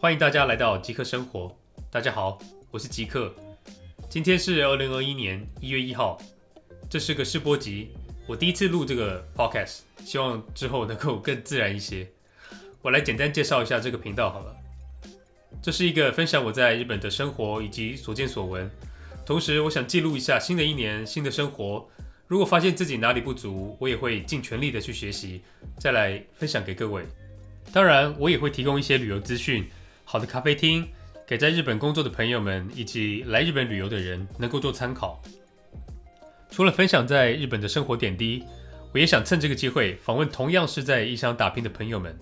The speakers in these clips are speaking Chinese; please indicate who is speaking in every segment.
Speaker 1: 欢迎大家来到极客生活。大家好，我是极客。今天是二零二一年一月一号，这是个试播集，我第一次录这个 podcast，希望之后能够更自然一些。我来简单介绍一下这个频道好了。这是一个分享我在日本的生活以及所见所闻，同时我想记录一下新的一年新的生活。如果发现自己哪里不足，我也会尽全力的去学习，再来分享给各位。当然，我也会提供一些旅游资讯。好的咖啡厅，给在日本工作的朋友们以及来日本旅游的人能够做参考。除了分享在日本的生活点滴，我也想趁这个机会访问同样是在异乡打拼的朋友们，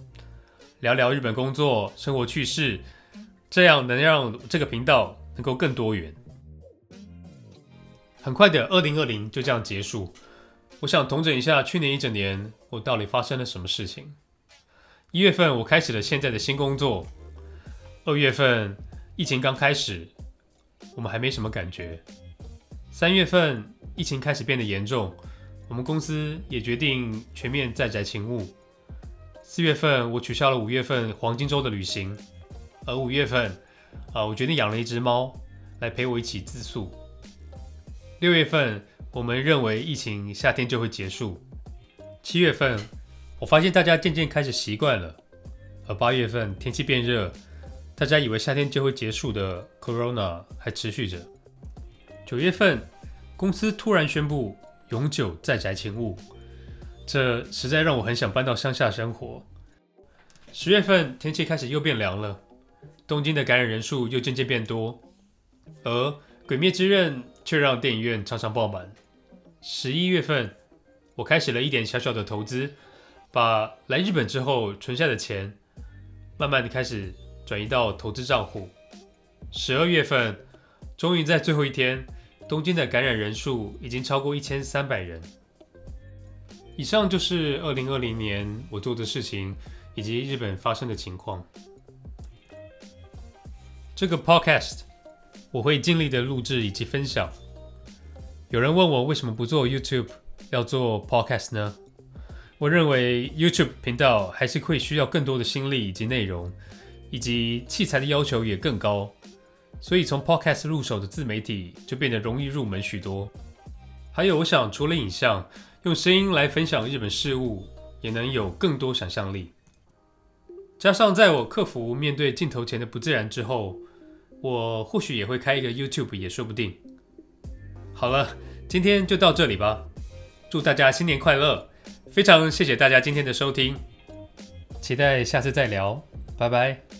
Speaker 1: 聊聊日本工作生活趣事，这样能让这个频道能够更多元。很快的，二零二零就这样结束，我想统整一下去年一整年我到底发生了什么事情。一月份，我开始了现在的新工作。二月份疫情刚开始，我们还没什么感觉。三月份疫情开始变得严重，我们公司也决定全面在宅勤务。四月份我取消了五月份黄金周的旅行，而五月份啊，我决定养了一只猫来陪我一起自宿。六月份我们认为疫情夏天就会结束。七月份我发现大家渐渐开始习惯了，而八月份天气变热。大家以为夏天就会结束的 Corona 还持续着。九月份，公司突然宣布永久在宅勤务，这实在让我很想搬到乡下生活。十月份，天气开始又变凉了，东京的感染人数又渐渐变多，而《鬼灭之刃》却让电影院常常爆满。十一月份，我开始了一点小小的投资，把来日本之后存下的钱，慢慢的开始。转移到投资账户。十二月份，终于在最后一天，东京的感染人数已经超过一千三百人。以上就是二零二零年我做的事情以及日本发生的情况。这个 podcast 我会尽力的录制以及分享。有人问我为什么不做 YouTube，要做 podcast 呢？我认为 YouTube 频道还是会需要更多的心力以及内容。以及器材的要求也更高，所以从 Podcast 入手的自媒体就变得容易入门许多。还有，我想除了影像，用声音来分享日本事物，也能有更多想象力。加上在我克服面对镜头前的不自然之后，我或许也会开一个 YouTube 也说不定。好了，今天就到这里吧。祝大家新年快乐！非常谢谢大家今天的收听，期待下次再聊，拜拜。